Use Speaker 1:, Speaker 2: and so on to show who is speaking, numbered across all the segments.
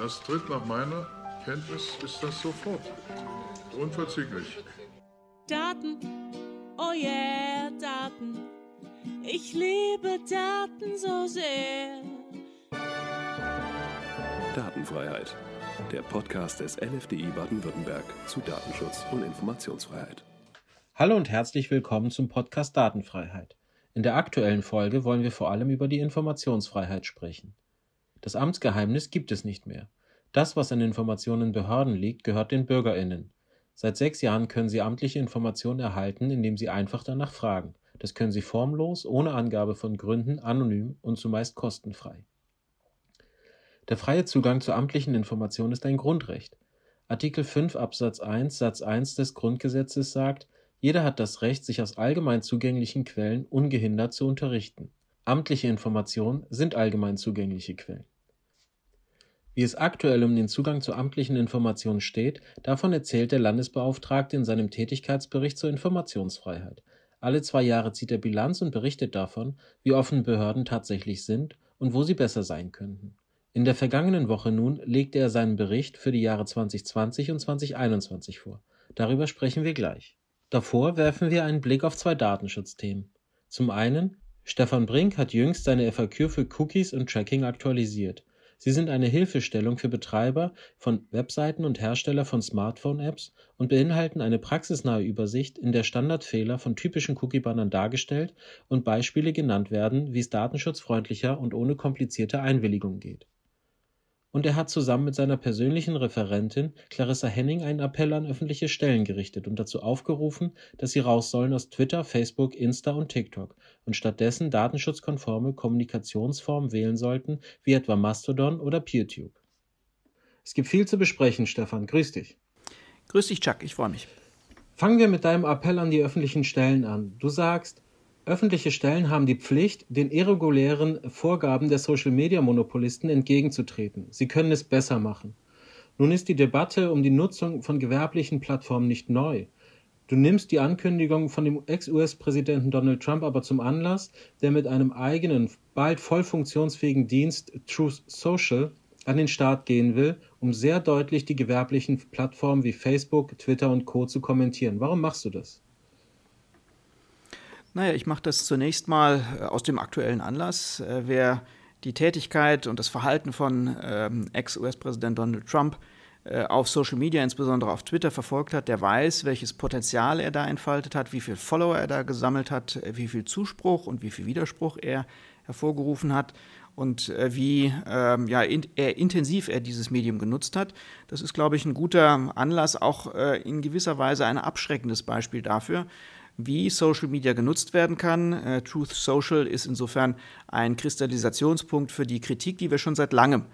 Speaker 1: Das tritt nach meiner Kenntnis ist das sofort. Unverzüglich.
Speaker 2: Daten, oh yeah, Daten. Ich liebe Daten so sehr.
Speaker 3: Datenfreiheit. Der Podcast des LFDI Baden-Württemberg zu Datenschutz und Informationsfreiheit.
Speaker 4: Hallo und herzlich willkommen zum Podcast Datenfreiheit. In der aktuellen Folge wollen wir vor allem über die Informationsfreiheit sprechen. Das Amtsgeheimnis gibt es nicht mehr. Das, was an Informationen in Behörden liegt, gehört den BürgerInnen. Seit sechs Jahren können Sie amtliche Informationen erhalten, indem Sie einfach danach fragen. Das können Sie formlos, ohne Angabe von Gründen, anonym und zumeist kostenfrei. Der freie Zugang zu amtlichen Informationen ist ein Grundrecht. Artikel 5 Absatz 1 Satz 1 des Grundgesetzes sagt, jeder hat das Recht, sich aus allgemein zugänglichen Quellen ungehindert zu unterrichten. Amtliche Informationen sind allgemein zugängliche Quellen. Wie es aktuell um den Zugang zu amtlichen Informationen steht, davon erzählt der Landesbeauftragte in seinem Tätigkeitsbericht zur Informationsfreiheit. Alle zwei Jahre zieht er Bilanz und berichtet davon, wie offen Behörden tatsächlich sind und wo sie besser sein könnten. In der vergangenen Woche nun legte er seinen Bericht für die Jahre 2020 und 2021 vor. Darüber sprechen wir gleich. Davor werfen wir einen Blick auf zwei Datenschutzthemen. Zum einen, Stefan Brink hat jüngst seine FAQ für Cookies und Tracking aktualisiert. Sie sind eine Hilfestellung für Betreiber von Webseiten und Hersteller von Smartphone-Apps und beinhalten eine praxisnahe Übersicht, in der Standardfehler von typischen Cookie-Bannern dargestellt und Beispiele genannt werden, wie es datenschutzfreundlicher und ohne komplizierte Einwilligung geht und er hat zusammen mit seiner persönlichen Referentin Clarissa Henning einen Appell an öffentliche Stellen gerichtet und dazu aufgerufen, dass sie raus sollen aus Twitter, Facebook, Insta und TikTok und stattdessen datenschutzkonforme Kommunikationsformen wählen sollten, wie etwa Mastodon oder PeerTube. Es gibt viel zu besprechen, Stefan. Grüß dich.
Speaker 5: Grüß dich, Chuck. Ich freue mich.
Speaker 4: Fangen wir mit deinem Appell an die öffentlichen Stellen an. Du sagst, Öffentliche Stellen haben die Pflicht, den irregulären Vorgaben der Social-Media-Monopolisten entgegenzutreten. Sie können es besser machen. Nun ist die Debatte um die Nutzung von gewerblichen Plattformen nicht neu. Du nimmst die Ankündigung von dem Ex-US-Präsidenten Donald Trump aber zum Anlass, der mit einem eigenen, bald voll funktionsfähigen Dienst Truth Social an den Start gehen will, um sehr deutlich die gewerblichen Plattformen wie Facebook, Twitter und Co. zu kommentieren. Warum machst du das?
Speaker 5: Naja, ich mache das zunächst mal äh, aus dem aktuellen Anlass. Äh, wer die Tätigkeit und das Verhalten von ähm, Ex-US-Präsident Donald Trump äh, auf Social Media, insbesondere auf Twitter, verfolgt hat, der weiß, welches Potenzial er da entfaltet hat, wie viele Follower er da gesammelt hat, wie viel Zuspruch und wie viel Widerspruch er hervorgerufen hat und äh, wie ähm, ja, in, er intensiv er dieses Medium genutzt hat. Das ist, glaube ich, ein guter Anlass, auch äh, in gewisser Weise ein abschreckendes Beispiel dafür, wie Social Media genutzt werden kann. Äh, Truth Social ist insofern ein Kristallisationspunkt für die Kritik, die wir schon seit langem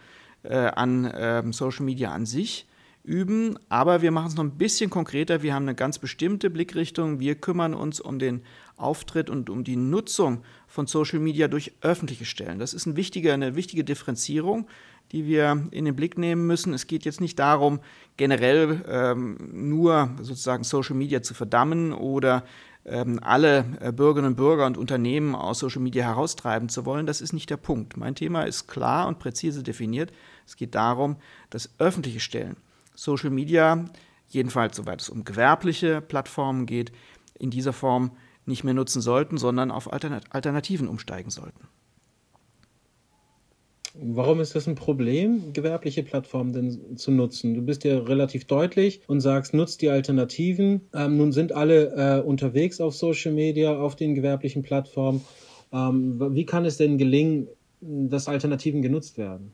Speaker 5: äh, an äh, Social Media an sich üben. Aber wir machen es noch ein bisschen konkreter. Wir haben eine ganz bestimmte Blickrichtung. Wir kümmern uns um den Auftritt und um die Nutzung von Social Media durch öffentliche Stellen. Das ist ein eine wichtige Differenzierung die wir in den Blick nehmen müssen. Es geht jetzt nicht darum, generell ähm, nur sozusagen Social Media zu verdammen oder ähm, alle äh, Bürgerinnen und Bürger und Unternehmen aus Social Media heraustreiben zu wollen. Das ist nicht der Punkt. Mein Thema ist klar und präzise definiert. Es geht darum, dass öffentliche Stellen Social Media, jedenfalls soweit es um gewerbliche Plattformen geht, in dieser Form nicht mehr nutzen sollten, sondern auf Alternativen umsteigen sollten.
Speaker 4: Warum ist das ein Problem, gewerbliche Plattformen denn zu nutzen? Du bist ja relativ deutlich und sagst, nutzt die Alternativen. Ähm, nun sind alle äh, unterwegs auf Social Media, auf den gewerblichen Plattformen. Ähm, wie kann es denn gelingen, dass Alternativen genutzt werden?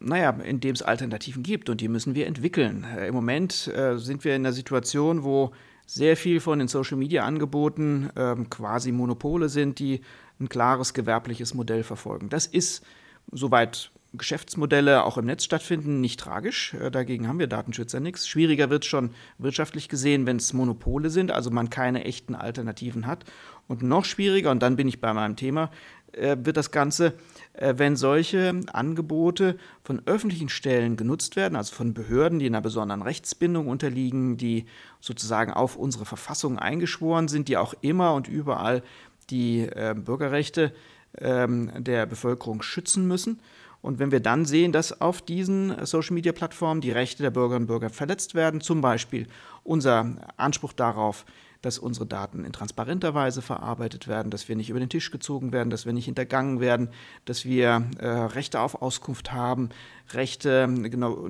Speaker 5: Naja, indem es Alternativen gibt und die müssen wir entwickeln. Äh, Im Moment äh, sind wir in einer Situation, wo sehr viel von den Social-Media-Angeboten äh, quasi Monopole sind, die ein klares gewerbliches Modell verfolgen. Das ist soweit Geschäftsmodelle auch im Netz stattfinden, nicht tragisch. Äh, dagegen haben wir Datenschützer nichts. Schwieriger wird es schon wirtschaftlich gesehen, wenn es Monopole sind, also man keine echten Alternativen hat. Und noch schwieriger, und dann bin ich bei meinem Thema, äh, wird das Ganze, äh, wenn solche Angebote von öffentlichen Stellen genutzt werden, also von Behörden, die einer besonderen Rechtsbindung unterliegen, die sozusagen auf unsere Verfassung eingeschworen sind, die auch immer und überall die Bürgerrechte äh, ähm, der Bevölkerung schützen müssen. Und wenn wir dann sehen, dass auf diesen Social-Media-Plattformen die Rechte der Bürgerinnen und Bürger verletzt werden, zum Beispiel unser Anspruch darauf, dass unsere Daten in transparenter Weise verarbeitet werden, dass wir nicht über den Tisch gezogen werden, dass wir nicht hintergangen werden, dass wir äh, Rechte auf Auskunft haben, Rechte genau,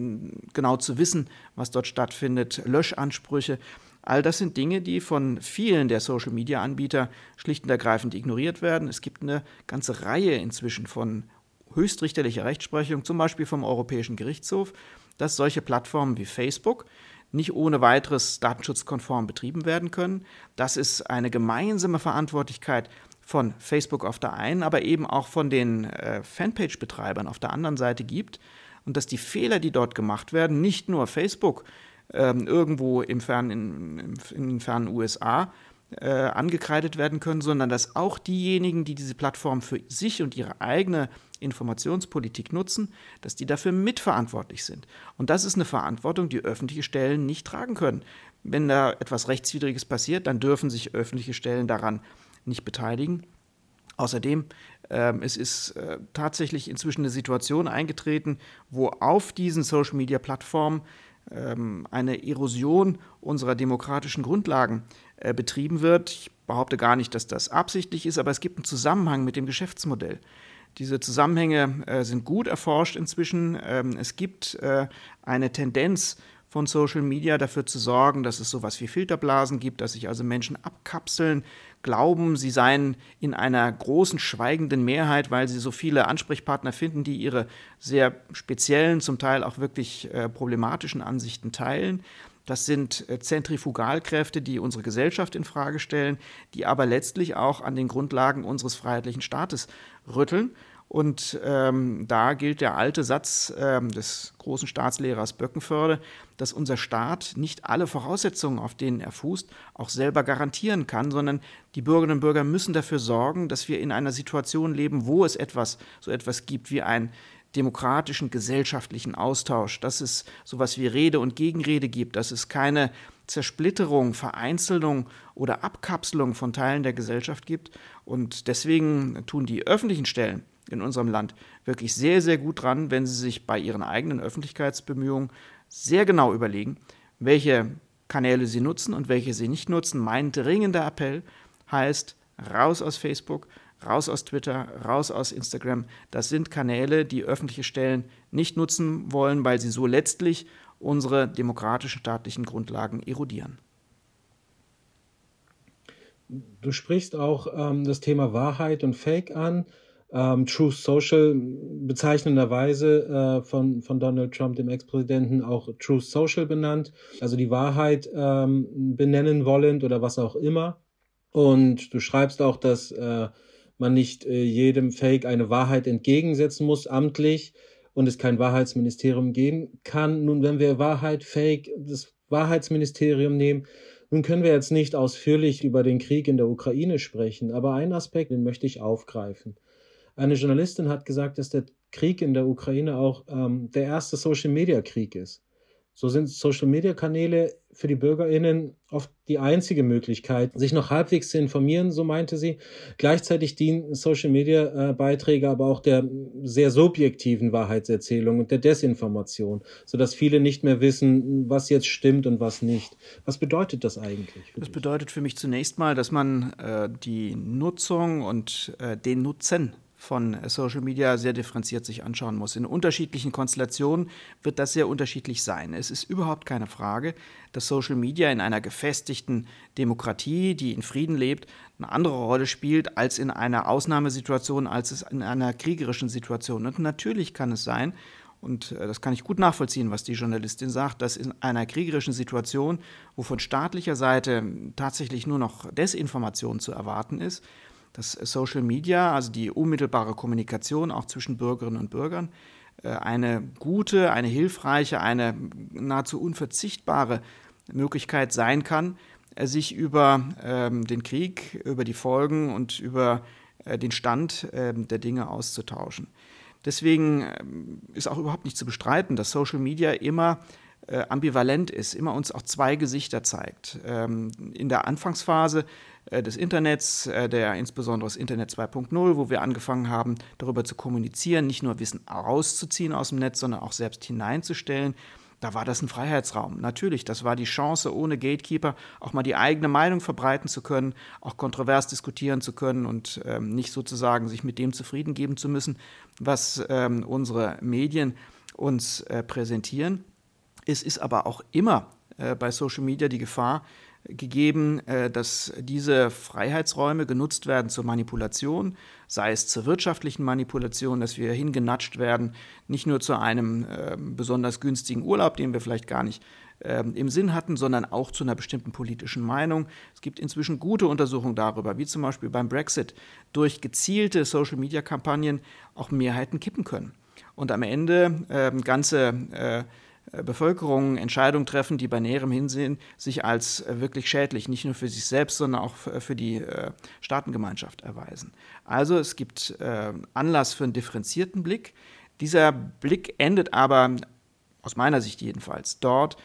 Speaker 5: genau zu wissen, was dort stattfindet, Löschansprüche. All das sind Dinge, die von vielen der Social-Media-Anbieter schlicht und ergreifend ignoriert werden. Es gibt eine ganze Reihe inzwischen von höchstrichterlicher Rechtsprechung, zum Beispiel vom Europäischen Gerichtshof, dass solche Plattformen wie Facebook nicht ohne weiteres datenschutzkonform betrieben werden können. Das ist eine gemeinsame Verantwortlichkeit von Facebook auf der einen, aber eben auch von den äh, Fanpage-Betreibern auf der anderen Seite gibt und dass die Fehler, die dort gemacht werden, nicht nur Facebook ähm, irgendwo im fernen, in, in den fernen USA äh, angekreidet werden können, sondern dass auch diejenigen, die diese Plattform für sich und ihre eigene Informationspolitik nutzen, dass die dafür mitverantwortlich sind. Und das ist eine Verantwortung, die öffentliche Stellen nicht tragen können. Wenn da etwas Rechtswidriges passiert, dann dürfen sich öffentliche Stellen daran nicht beteiligen. Außerdem, äh, es ist äh, tatsächlich inzwischen eine Situation eingetreten, wo auf diesen Social-Media-Plattformen eine Erosion unserer demokratischen Grundlagen äh, betrieben wird. Ich behaupte gar nicht, dass das absichtlich ist, aber es gibt einen Zusammenhang mit dem Geschäftsmodell. Diese Zusammenhänge äh, sind gut erforscht inzwischen. Ähm, es gibt äh, eine Tendenz von Social Media dafür zu sorgen, dass es sowas wie Filterblasen gibt, dass sich also Menschen abkapseln, glauben, sie seien in einer großen schweigenden Mehrheit, weil sie so viele Ansprechpartner finden, die ihre sehr speziellen, zum Teil auch wirklich äh, problematischen Ansichten teilen. Das sind äh, Zentrifugalkräfte, die unsere Gesellschaft in Frage stellen, die aber letztlich auch an den Grundlagen unseres freiheitlichen Staates rütteln. Und ähm, da gilt der alte Satz ähm, des großen Staatslehrers Böckenförde, dass unser Staat nicht alle Voraussetzungen, auf denen er fußt, auch selber garantieren kann, sondern die Bürgerinnen und Bürger müssen dafür sorgen, dass wir in einer Situation leben, wo es etwas, so etwas gibt wie ein demokratischen gesellschaftlichen Austausch, dass es sowas wie Rede und Gegenrede gibt, dass es keine Zersplitterung, Vereinzelung oder Abkapselung von Teilen der Gesellschaft gibt. Und deswegen tun die öffentlichen Stellen in unserem Land wirklich sehr, sehr gut dran, wenn sie sich bei ihren eigenen Öffentlichkeitsbemühungen sehr genau überlegen, welche Kanäle sie nutzen und welche sie nicht nutzen. Mein dringender Appell heißt, raus aus Facebook, raus aus Twitter, raus aus Instagram. Das sind Kanäle, die öffentliche Stellen nicht nutzen wollen, weil sie so letztlich unsere demokratischen staatlichen Grundlagen erodieren.
Speaker 4: Du sprichst auch ähm, das Thema Wahrheit und Fake an. Ähm, Truth Social bezeichnenderweise äh, von, von Donald Trump, dem Ex-Präsidenten, auch Truth Social benannt, also die Wahrheit ähm, benennen wollend oder was auch immer. Und du schreibst auch, dass äh, man nicht äh, jedem Fake eine Wahrheit entgegensetzen muss, amtlich, und es kein Wahrheitsministerium geben kann. Nun, wenn wir Wahrheit, Fake, das Wahrheitsministerium nehmen, nun können wir jetzt nicht ausführlich über den Krieg in der Ukraine sprechen, aber einen Aspekt, den möchte ich aufgreifen. Eine Journalistin hat gesagt, dass der Krieg in der Ukraine auch ähm, der erste Social-Media-Krieg ist. So sind Social-Media-Kanäle für die BürgerInnen oft die einzige Möglichkeit, sich noch halbwegs zu informieren, so meinte sie. Gleichzeitig dienen Social-Media-Beiträge aber auch der sehr subjektiven Wahrheitserzählung und der Desinformation, sodass viele nicht mehr wissen, was jetzt stimmt und was nicht. Was bedeutet das eigentlich?
Speaker 5: das bedeutet für mich zunächst mal, dass man äh, die Nutzung und äh, den Nutzen von Social Media sehr differenziert sich anschauen muss. In unterschiedlichen Konstellationen wird das sehr unterschiedlich sein. Es ist überhaupt keine Frage, dass Social Media in einer gefestigten Demokratie, die in Frieden lebt, eine andere Rolle spielt als in einer Ausnahmesituation, als es in einer kriegerischen Situation. Und natürlich kann es sein, und äh, das kann ich gut nachvollziehen, was die Journalistin sagt, dass in einer kriegerischen Situation, wo von staatlicher Seite tatsächlich nur noch Desinformation zu erwarten ist, dass Social Media, also die unmittelbare Kommunikation auch zwischen Bürgerinnen und Bürgern, äh, eine gute, eine hilfreiche, eine nahezu unverzichtbare Möglichkeit sein kann, äh, sich über ähm, den Krieg, über die Folgen und über äh, den Stand äh, der Dinge auszutauschen. Deswegen ähm, ist auch überhaupt nicht zu bestreiten, dass Social Media immer ambivalent ist, immer uns auch zwei Gesichter zeigt. Ähm, in der Anfangsphase des Internets, äh, der insbesondere das Internet 2.0, wo wir angefangen haben, darüber zu kommunizieren, nicht nur Wissen rauszuziehen aus dem Netz, sondern auch selbst hineinzustellen. Da war das ein Freiheitsraum. Natürlich, das war die Chance, ohne Gatekeeper auch mal die eigene Meinung verbreiten zu können, auch kontrovers diskutieren zu können und ähm, nicht sozusagen sich mit dem zufrieden geben zu müssen, was ähm, unsere Medien uns äh, präsentieren. Es ist aber auch immer äh, bei Social Media die Gefahr, gegeben, äh, dass diese Freiheitsräume genutzt werden zur Manipulation, sei es zur wirtschaftlichen Manipulation, dass wir hingenatscht werden, nicht nur zu einem äh, besonders günstigen Urlaub, den wir vielleicht gar nicht äh, im Sinn hatten, sondern auch zu einer bestimmten politischen Meinung. Es gibt inzwischen gute Untersuchungen darüber, wie zum Beispiel beim Brexit durch gezielte Social-Media-Kampagnen auch Mehrheiten kippen können. Und am Ende äh, ganze äh, Bevölkerung Entscheidungen treffen, die bei näherem Hinsehen sich als äh, wirklich schädlich nicht nur für sich selbst, sondern auch für die äh, Staatengemeinschaft erweisen. Also es gibt Anlass für einen differenzierten Blick. Dieser Blick endet aber, aus meiner Sicht jedenfalls, dort,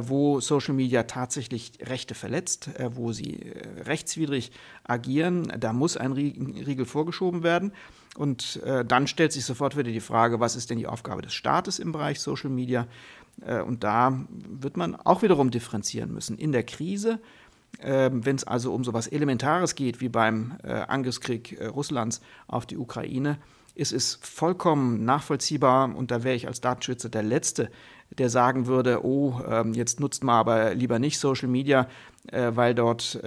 Speaker 5: wo Social Media tatsächlich Rechte verletzt, wo sie rechtswidrig agieren. Da muss ein Riegel vorgeschoben werden. Und dann stellt sich sofort wieder die Frage, was ist denn die Aufgabe des Staates im Bereich Social Media? Äh, und da wird man auch wiederum differenzieren müssen. In der Krise, ähm, wenn es also um so etwas Elementares geht wie beim äh, Angriffskrieg äh, Russlands auf die Ukraine, ist es vollkommen nachvollziehbar, und da wäre ich als Datenschützer der Letzte, der sagen würde, oh, ähm, jetzt nutzt man aber lieber nicht Social Media, weil dort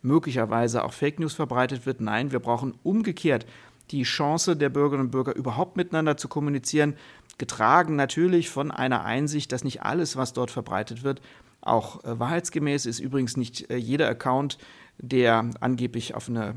Speaker 5: möglicherweise auch Fake News verbreitet wird. Nein, wir brauchen umgekehrt die Chance der Bürgerinnen und Bürger überhaupt miteinander zu kommunizieren, getragen natürlich von einer Einsicht, dass nicht alles, was dort verbreitet wird, auch äh, wahrheitsgemäß ist. Übrigens nicht äh, jeder Account, der angeblich auf, eine,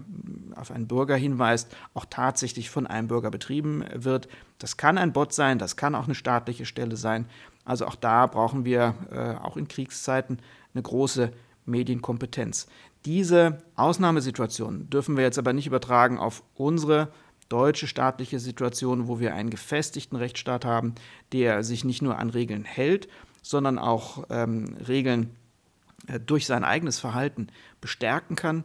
Speaker 5: auf einen Bürger hinweist, auch tatsächlich von einem Bürger betrieben wird. Das kann ein Bot sein, das kann auch eine staatliche Stelle sein. Also auch da brauchen wir äh, auch in Kriegszeiten eine große Medienkompetenz. Diese Ausnahmesituationen dürfen wir jetzt aber nicht übertragen auf unsere deutsche staatliche Situation, wo wir einen gefestigten Rechtsstaat haben, der sich nicht nur an Regeln hält, sondern auch ähm, Regeln äh, durch sein eigenes Verhalten bestärken kann.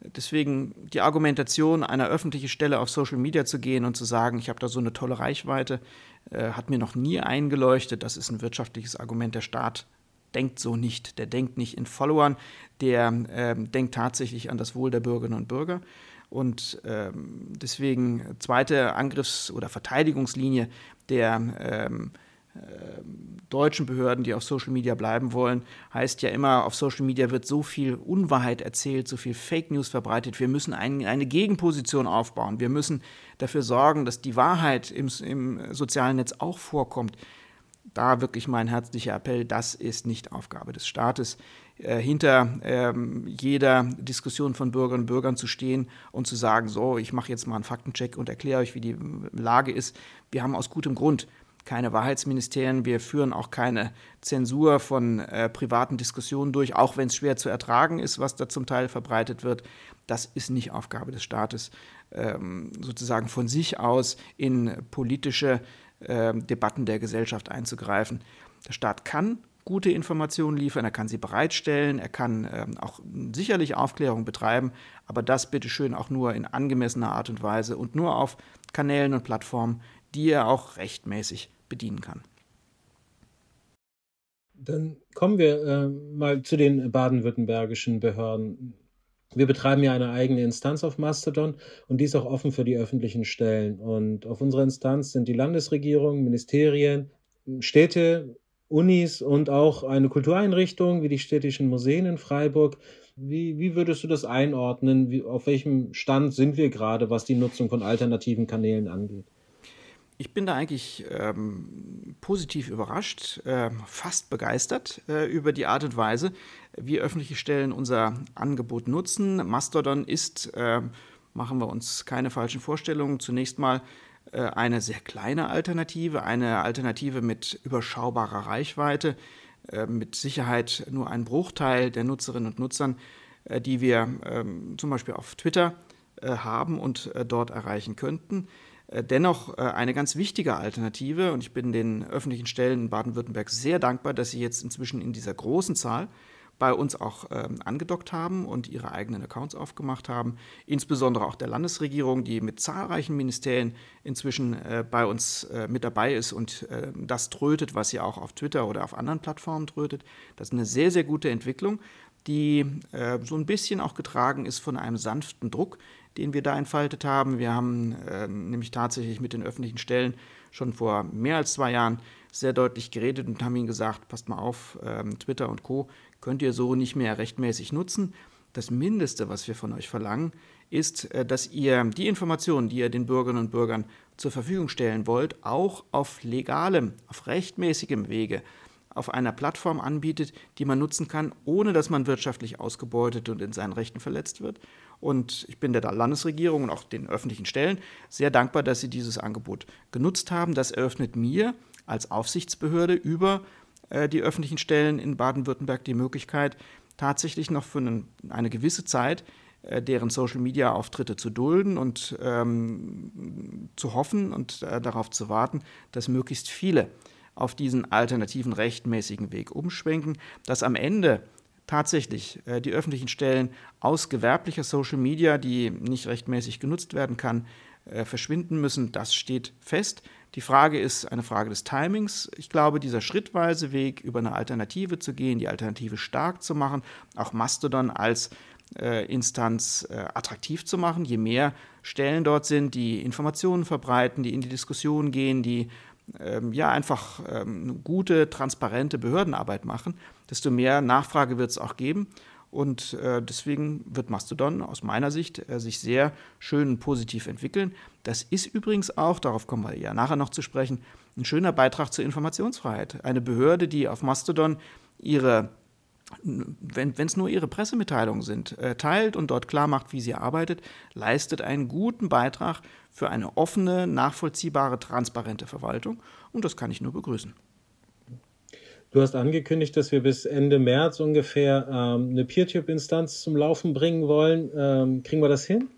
Speaker 5: Deswegen die Argumentation, einer öffentlichen Stelle auf Social Media zu gehen und zu sagen, ich habe da so eine tolle Reichweite, äh, hat mir noch nie eingeleuchtet. Das ist ein wirtschaftliches Argument. Der Staat denkt so nicht. Der denkt nicht in Followern, der äh, denkt tatsächlich an das Wohl der Bürgerinnen und Bürger. Und ähm, deswegen zweite Angriffs- oder Verteidigungslinie der ähm, äh, deutschen Behörden, die auf Social Media bleiben wollen, heißt ja immer, auf Social Media wird so viel Unwahrheit erzählt, so viel Fake News verbreitet. Wir müssen ein, eine Gegenposition aufbauen. Wir müssen dafür sorgen, dass die Wahrheit im, im sozialen Netz auch vorkommt. Da wirklich mein herzlicher Appell, das ist nicht Aufgabe des Staates. Äh, hinter ähm, jeder Diskussion von Bürgerinnen und Bürgern zu stehen und zu sagen, so, ich mache jetzt mal einen Faktencheck und erkläre euch, wie die Lage ist. Wir haben aus gutem Grund keine Wahrheitsministerien, wir führen auch keine Zensur von äh, privaten Diskussionen durch, auch wenn es schwer zu ertragen ist, was da zum Teil verbreitet wird. Das ist nicht Aufgabe des Staates, ähm, sozusagen von sich aus in politische äh, Debatten der Gesellschaft einzugreifen. Der Staat kann gute Informationen liefern, er kann sie bereitstellen, er kann ähm, auch sicherlich Aufklärung betreiben, aber das bitte schön auch nur in angemessener Art und Weise und nur auf Kanälen und Plattformen, die er auch rechtmäßig bedienen kann.
Speaker 4: Dann kommen wir äh, mal zu den baden-württembergischen Behörden. Wir betreiben ja eine eigene Instanz auf Mastodon und die ist auch offen für die öffentlichen Stellen. Und auf unserer Instanz sind die Landesregierung, Ministerien, Städte, Unis und auch eine Kultureinrichtung wie die städtischen Museen in Freiburg. Wie, wie würdest du das einordnen? Wie, auf welchem Stand sind wir gerade, was die Nutzung von alternativen Kanälen angeht?
Speaker 5: Ich bin da eigentlich ähm, positiv überrascht, äh, fast begeistert äh, über die Art und Weise, wie öffentliche Stellen unser Angebot nutzen. Mastodon ist, äh, machen wir uns keine falschen Vorstellungen, zunächst mal eine sehr kleine Alternative, eine Alternative mit überschaubarer Reichweite, äh, mit Sicherheit nur ein Bruchteil der Nutzerinnen und Nutzern, äh, die wir ähm, zum Beispiel auf Twitter haben und dort erreichen könnten. Dennoch eine ganz wichtige Alternative und ich bin den öffentlichen Stellen in Baden-Württemberg sehr dankbar, dass sie jetzt inzwischen in dieser großen Zahl bei uns auch ähm, angedockt haben und ihre eigenen Accounts aufgemacht haben. Insbesondere auch der Landesregierung, die mit zahlreichen Ministerien inzwischen äh, bei uns äh, mit dabei ist und äh, das trötet, was sie auch auf Twitter oder auf anderen Plattformen trötet. Das ist eine sehr, sehr gute Entwicklung, die äh, so ein bisschen auch getragen ist von einem sanften Druck, den wir da entfaltet haben. Wir haben äh, nämlich tatsächlich mit den öffentlichen Stellen schon vor mehr als zwei Jahren sehr deutlich geredet und haben ihnen gesagt, passt mal auf, ähm, Twitter und Co könnt ihr so nicht mehr rechtmäßig nutzen. Das Mindeste, was wir von euch verlangen, ist, äh, dass ihr die Informationen, die ihr den Bürgerinnen und Bürgern zur Verfügung stellen wollt, auch auf legalem, auf rechtmäßigem Wege auf einer Plattform anbietet, die man nutzen kann, ohne dass man wirtschaftlich ausgebeutet und in seinen Rechten verletzt wird. Und ich bin der Landesregierung und auch den öffentlichen Stellen sehr dankbar, dass sie dieses Angebot genutzt haben. Das eröffnet mir als Aufsichtsbehörde über äh, die öffentlichen Stellen in Baden-Württemberg die Möglichkeit, tatsächlich noch für eine gewisse Zeit äh, deren Social-Media-Auftritte zu dulden und ähm, zu hoffen und äh, darauf zu warten, dass möglichst viele auf diesen alternativen rechtmäßigen Weg umschwenken, dass am Ende tatsächlich äh, die öffentlichen Stellen aus gewerblicher Social Media, die nicht rechtmäßig genutzt werden kann, äh, verschwinden müssen. Das steht fest. Die Frage ist eine Frage des Timings. Ich glaube, dieser schrittweise Weg, über eine Alternative zu gehen, die Alternative stark zu machen, auch Mastodon als äh, Instanz äh, attraktiv zu machen. Je mehr Stellen dort sind, die Informationen verbreiten, die in die Diskussion gehen, die ähm, ja einfach ähm, gute, transparente Behördenarbeit machen, desto mehr Nachfrage wird es auch geben. Und äh, deswegen wird Mastodon aus meiner Sicht äh, sich sehr schön und positiv entwickeln. Das ist übrigens auch, darauf kommen wir ja nachher noch zu sprechen, ein schöner Beitrag zur Informationsfreiheit. Eine Behörde, die auf Mastodon ihre, wenn es nur ihre Pressemitteilungen sind, äh, teilt und dort klar macht, wie sie arbeitet, leistet einen guten Beitrag für eine offene, nachvollziehbare, transparente Verwaltung. Und das kann ich nur begrüßen.
Speaker 4: Du hast angekündigt, dass wir bis Ende März ungefähr ähm, eine PeerTube-Instanz zum Laufen bringen wollen. Ähm, kriegen wir das hin?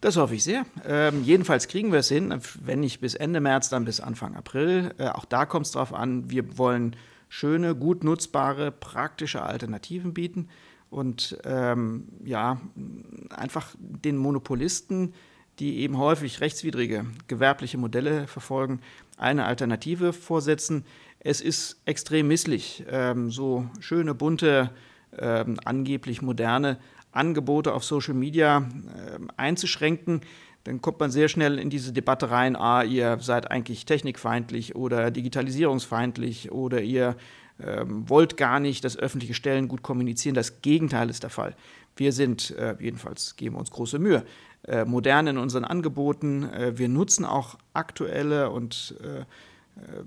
Speaker 5: Das hoffe ich sehr. Ähm, jedenfalls kriegen wir es hin. Wenn nicht bis Ende März, dann bis Anfang April. Äh, auch da kommt es darauf an. Wir wollen schöne, gut nutzbare, praktische Alternativen bieten und ähm, ja, einfach den Monopolisten, die eben häufig rechtswidrige gewerbliche Modelle verfolgen, eine Alternative vorsetzen, es ist extrem misslich, ähm, so schöne, bunte, ähm, angeblich moderne Angebote auf Social Media äh, einzuschränken. Dann kommt man sehr schnell in diese Debatte rein, ah, ihr seid eigentlich technikfeindlich oder digitalisierungsfeindlich oder ihr ähm, wollt gar nicht, dass öffentliche Stellen gut kommunizieren. Das Gegenteil ist der Fall. Wir sind, äh, jedenfalls geben wir uns große Mühe, äh, modern in unseren Angeboten. Äh, wir nutzen auch aktuelle und äh,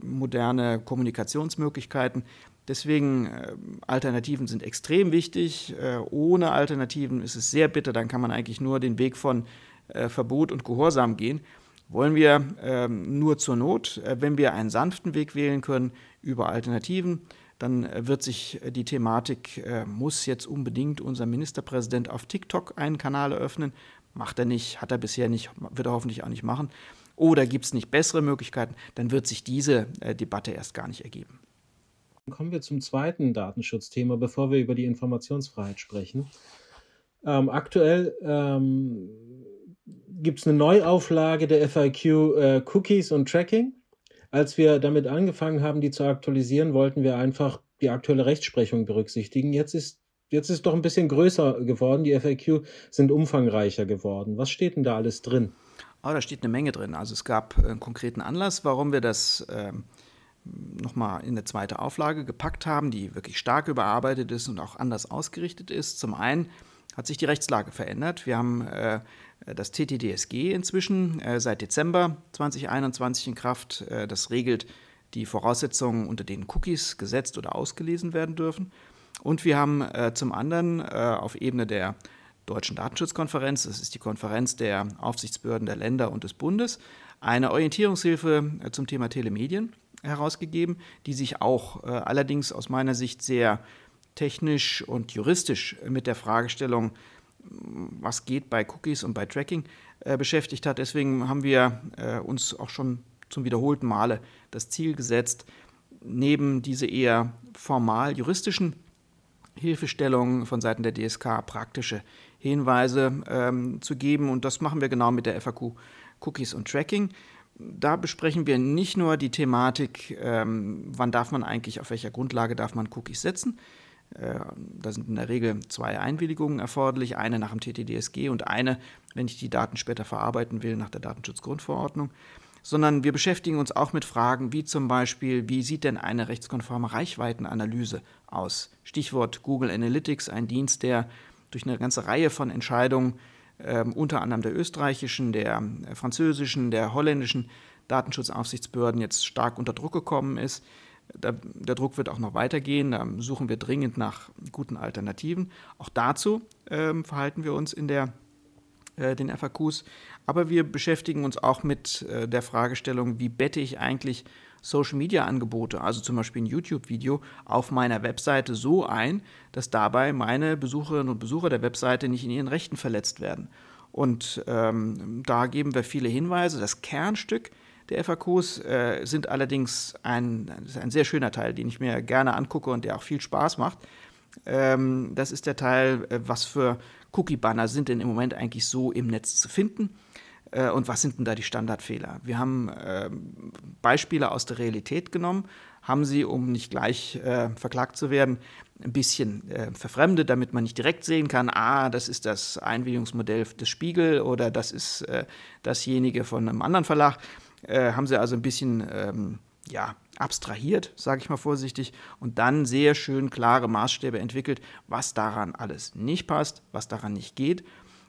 Speaker 5: moderne Kommunikationsmöglichkeiten. Deswegen äh, Alternativen sind extrem wichtig. Äh, ohne Alternativen ist es sehr bitter. Dann kann man eigentlich nur den Weg von äh, Verbot und Gehorsam gehen. Wollen wir ähm, nur zur Not, äh, wenn wir einen sanften Weg wählen können über Alternativen, dann äh, wird sich die Thematik, muss jetzt unbedingt unser Ministerpräsident auf TikTok einen Kanal eröffnen. Macht er nicht, hat er bisher nicht, wird er hoffentlich auch nicht machen. Oder gibt es nicht bessere Möglichkeiten? Dann wird sich diese äh, Debatte erst gar nicht ergeben.
Speaker 4: Kommen wir zum zweiten Datenschutzthema, bevor wir über die Informationsfreiheit sprechen. Ähm, aktuell ähm, gibt es eine Neuauflage der FIQ äh, Cookies und Tracking. Als wir damit angefangen haben, die zu aktualisieren, wollten wir einfach die aktuelle Rechtsprechung berücksichtigen. Jetzt ist jetzt ist es doch ein bisschen größer geworden. Die FAQ sind umfangreicher geworden. Was steht denn da alles drin?
Speaker 5: Oh, da steht eine Menge drin. Also es gab einen konkreten Anlass, warum wir das äh, nochmal in eine zweite Auflage gepackt haben, die wirklich stark überarbeitet ist und auch anders ausgerichtet ist. Zum einen hat sich die Rechtslage verändert. Wir haben äh, das TTDSG inzwischen äh, seit Dezember 2021 in Kraft. Äh, das regelt die Voraussetzungen, unter denen Cookies gesetzt oder ausgelesen werden dürfen. Und wir haben äh, zum anderen äh, auf Ebene der Deutschen Datenschutzkonferenz, das ist die Konferenz der Aufsichtsbehörden der Länder und des Bundes, eine Orientierungshilfe äh, zum Thema Telemedien herausgegeben, die sich auch äh, allerdings aus meiner Sicht sehr technisch und juristisch mit der Fragestellung, was geht bei Cookies und bei Tracking, äh, beschäftigt hat. Deswegen haben wir äh, uns auch schon zum wiederholten Male das Ziel gesetzt, neben diese eher formal juristischen Hilfestellungen von Seiten der DSK, praktische Hinweise ähm, zu geben. Und das machen wir genau mit der FAQ Cookies und Tracking. Da besprechen wir nicht nur die Thematik, ähm, wann darf man eigentlich, auf welcher Grundlage darf man Cookies setzen. Äh, da sind in der Regel zwei Einwilligungen erforderlich, eine nach dem TTDSG und eine, wenn ich die Daten später verarbeiten will, nach der Datenschutzgrundverordnung sondern wir beschäftigen uns auch mit Fragen wie zum Beispiel, wie sieht denn eine rechtskonforme Reichweitenanalyse aus? Stichwort Google Analytics, ein Dienst, der durch eine ganze Reihe von Entscheidungen, äh, unter anderem der österreichischen, der äh, französischen, der holländischen Datenschutzaufsichtsbehörden jetzt stark unter Druck gekommen ist. Da, der Druck wird auch noch weitergehen. Da suchen wir dringend nach guten Alternativen. Auch dazu äh, verhalten wir uns in der, äh, den FAQs. Aber wir beschäftigen uns auch mit äh, der Fragestellung, wie bette ich eigentlich Social-Media-Angebote, also zum Beispiel ein YouTube-Video, auf meiner Webseite so ein, dass dabei meine Besucherinnen und Besucher der Webseite nicht in ihren Rechten verletzt werden. Und ähm, da geben wir viele Hinweise. Das Kernstück der FAQs äh, sind allerdings ein, ein sehr schöner Teil, den ich mir gerne angucke und der auch viel Spaß macht. Ähm, das ist der Teil, äh, was für Cookie-Banner sind denn im Moment eigentlich so im Netz zu finden. Äh, und was sind denn da die Standardfehler? Wir haben äh, Beispiele aus der Realität genommen, haben sie, um nicht gleich äh, verklagt zu werden, ein bisschen äh, verfremdet, damit man nicht direkt sehen kann, ah, das ist das Einwilligungsmodell des Spiegel oder das ist äh, dasjenige von einem anderen Verlag. Äh, haben sie also ein bisschen ähm, ja, abstrahiert, sage ich mal vorsichtig, und dann sehr schön klare Maßstäbe entwickelt, was daran alles nicht passt, was daran nicht geht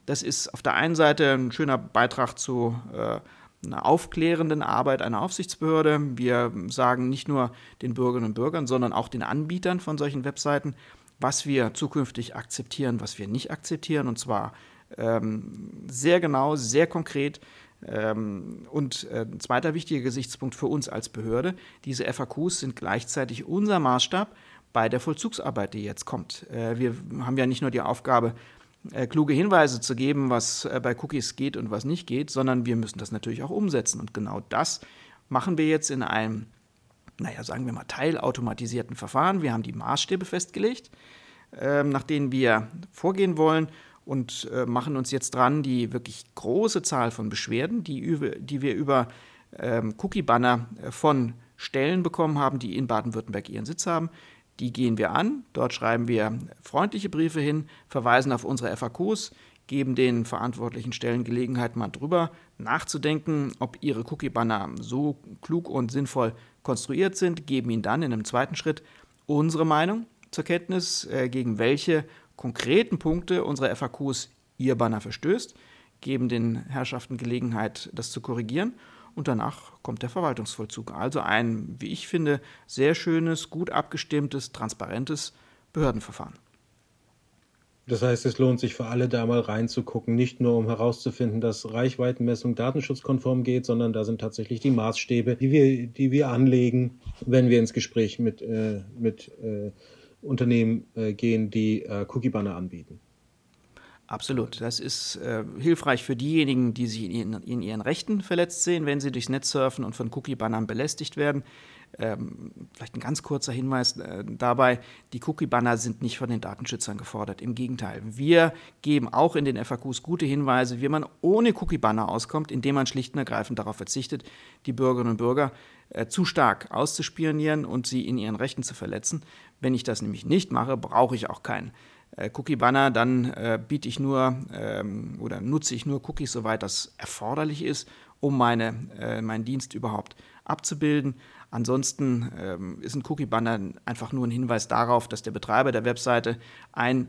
Speaker 5: das ist auf der einen Seite ein schöner Beitrag zu äh, einer aufklärenden Arbeit einer Aufsichtsbehörde. Wir sagen nicht nur den Bürgerinnen und Bürgern, sondern auch den Anbietern von solchen Webseiten, was wir zukünftig akzeptieren, was wir nicht akzeptieren. Und zwar ähm, sehr genau, sehr konkret. Ähm, und äh, ein zweiter wichtiger Gesichtspunkt für uns als Behörde, diese FAQs sind gleichzeitig unser Maßstab bei der Vollzugsarbeit, die jetzt kommt. Äh, wir haben ja nicht nur die Aufgabe, äh, kluge Hinweise zu geben, was äh, bei Cookies geht und was nicht geht, sondern wir müssen das natürlich auch umsetzen. Und genau das machen wir jetzt in einem, naja, sagen wir mal, teilautomatisierten Verfahren. Wir haben die Maßstäbe festgelegt, äh, nach denen wir vorgehen wollen und äh, machen uns jetzt dran, die wirklich große Zahl von Beschwerden, die, die wir über ähm, Cookie-Banner äh, von Stellen bekommen haben, die in Baden-Württemberg ihren Sitz haben, die gehen wir an. Dort schreiben wir freundliche Briefe hin, verweisen auf unsere FAQs, geben den verantwortlichen Stellen Gelegenheit, mal drüber nachzudenken, ob ihre Cookie-Banner so klug und sinnvoll konstruiert sind, geben ihnen dann in einem zweiten Schritt unsere Meinung zur Kenntnis, äh, gegen welche konkreten Punkte unserer FAQs ihr Banner verstößt, geben den Herrschaften Gelegenheit, das zu korrigieren und danach kommt der Verwaltungsvollzug. Also ein, wie ich finde, sehr schönes, gut abgestimmtes, transparentes Behördenverfahren.
Speaker 4: Das heißt, es lohnt sich für alle da mal reinzugucken, nicht nur um herauszufinden, dass Reichweitenmessung datenschutzkonform geht, sondern da sind tatsächlich die Maßstäbe, die wir, die wir anlegen, wenn wir ins Gespräch mit, äh, mit äh, Unternehmen äh, gehen, die äh, Cookie-Banner anbieten.
Speaker 5: Absolut. Das ist äh, hilfreich für diejenigen, die sich in ihren, in ihren, Rechten verletzt sehen, wenn sie durchs Netz surfen und von Cookie-Bannern belästigt werden. Ähm, vielleicht ein ganz kurzer Hinweis äh, dabei, die Cookie-Banner sind nicht von den Datenschützern gefordert. Im Gegenteil, wir geben auch in den FAQs gute Hinweise, wie man ohne Cookie-Banner auskommt, indem man schlicht und ergreifend darauf verzichtet, die Bürgerinnen und Bürger äh, zu stark auszuspionieren und sie in ihren Rechten zu verletzen. Wenn ich das nämlich nicht mache, brauche ich auch keinen äh, Cookie-Banner, dann äh, biete ich nur ähm, oder nutze ich nur Cookies, soweit das erforderlich ist, um meine, äh, meinen Dienst überhaupt abzubilden. Ansonsten ähm, ist ein Cookie-Banner einfach nur ein Hinweis darauf, dass der Betreiber der Webseite ein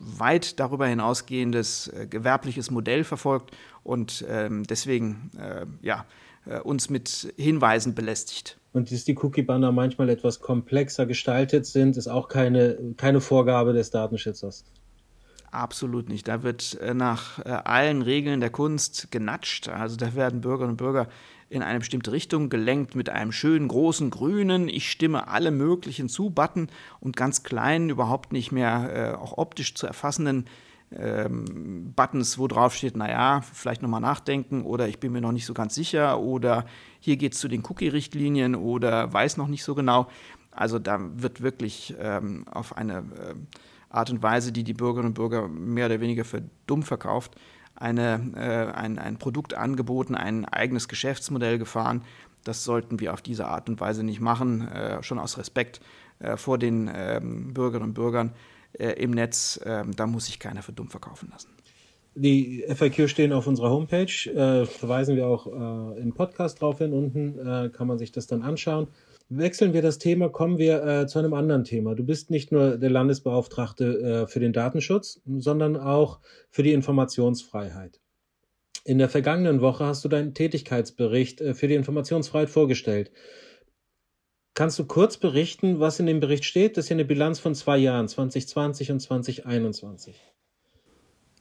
Speaker 5: weit darüber hinausgehendes äh, gewerbliches Modell verfolgt und ähm, deswegen äh, ja, äh, uns mit Hinweisen belästigt
Speaker 4: und dass die Cookie-Banner manchmal etwas komplexer gestaltet sind, ist auch keine, keine Vorgabe des Datenschützers.
Speaker 5: Absolut nicht. Da wird äh, nach äh, allen Regeln der Kunst genatscht. Also da werden Bürgerinnen und Bürger in eine bestimmte Richtung gelenkt mit einem schönen großen grünen Ich stimme alle möglichen zu Button und ganz kleinen, überhaupt nicht mehr äh, auch optisch zu erfassenden ähm, Buttons, wo drauf steht, naja, vielleicht nochmal nachdenken oder ich bin mir noch nicht so ganz sicher oder hier geht es zu den Cookie-Richtlinien oder weiß noch nicht so genau. Also da wird wirklich ähm, auf eine äh, Art und Weise, die die Bürgerinnen und Bürger mehr oder weniger für dumm verkauft, eine, äh, ein, ein Produkt angeboten, ein eigenes Geschäftsmodell gefahren. Das sollten wir auf diese Art und Weise nicht machen, äh, schon aus Respekt äh, vor den ähm, Bürgerinnen und Bürgern äh, im Netz. Ähm, da muss sich keiner für dumm verkaufen lassen.
Speaker 4: Die FAQ stehen auf unserer Homepage, äh, verweisen wir auch äh, im Podcast drauf hin. Unten äh, kann man sich das dann anschauen. Wechseln wir das Thema, kommen wir äh, zu einem anderen Thema. Du bist nicht nur der Landesbeauftragte äh, für den Datenschutz, sondern auch für die Informationsfreiheit. In der vergangenen Woche hast du deinen Tätigkeitsbericht für die Informationsfreiheit vorgestellt. Kannst du kurz berichten, was in dem Bericht steht? Das ist ja eine Bilanz von zwei Jahren, 2020 und 2021.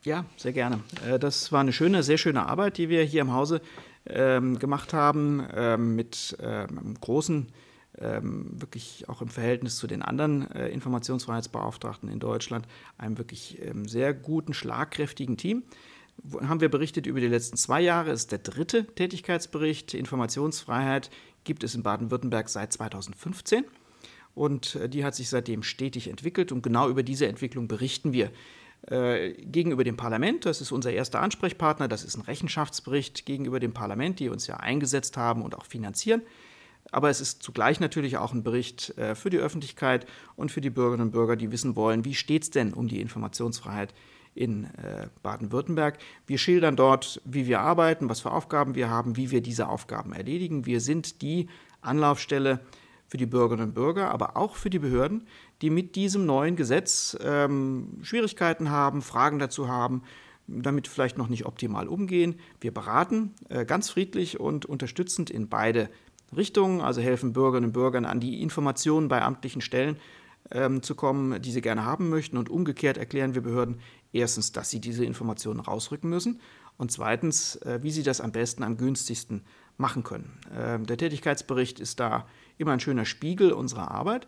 Speaker 5: Ja, sehr gerne. Äh, das war eine schöne, sehr schöne Arbeit, die wir hier im Hause ähm, gemacht haben, ähm, mit ähm, einem großen, wirklich auch im Verhältnis zu den anderen äh, Informationsfreiheitsbeauftragten in Deutschland, einem wirklich sehr guten, schlagkräftigen Team. Haben wir berichtet über die letzten zwei Jahre, ist der dritte Tätigkeitsbericht. Informationsfreiheit gibt es in Baden-Württemberg seit 2015 und äh, die hat sich seitdem stetig entwickelt und genau über diese Entwicklung berichten wir äh, gegenüber dem Parlament. Das ist unser erster Ansprechpartner. Das ist ein Rechenschaftsbericht gegenüber dem Parlament, die uns ja eingesetzt haben und auch finanzieren. Aber es ist zugleich natürlich auch ein Bericht äh, für die Öffentlichkeit und für die Bürgerinnen und Bürger, die wissen wollen, wie steht es denn um die Informationsfreiheit in äh, Baden-Württemberg. Wir schildern dort, wie wir arbeiten, was für Aufgaben wir haben, wie wir diese Aufgaben erledigen. Wir sind die Anlaufstelle für die Bürgerinnen und Bürger, aber auch für die Behörden, die mit diesem neuen Gesetz ähm, Schwierigkeiten haben, Fragen dazu haben, damit vielleicht noch nicht optimal umgehen. Wir beraten äh, ganz friedlich und unterstützend in beide Richtungen, also helfen Bürgerinnen und Bürgern an die Informationen bei amtlichen Stellen ähm, zu kommen, die sie gerne haben möchten. Und umgekehrt erklären wir Behörden erstens, dass sie diese Informationen rausrücken müssen und zweitens, äh, wie sie das am besten, am günstigsten machen können. Ähm, der Tätigkeitsbericht ist da immer ein schöner Spiegel unserer Arbeit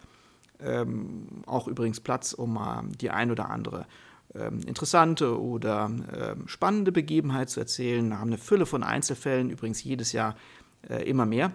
Speaker 5: ähm, auch übrigens Platz, um mal die ein oder andere ähm, interessante oder spannende Begebenheit zu erzählen. Wir haben eine Fülle von Einzelfällen, übrigens jedes Jahr äh, immer mehr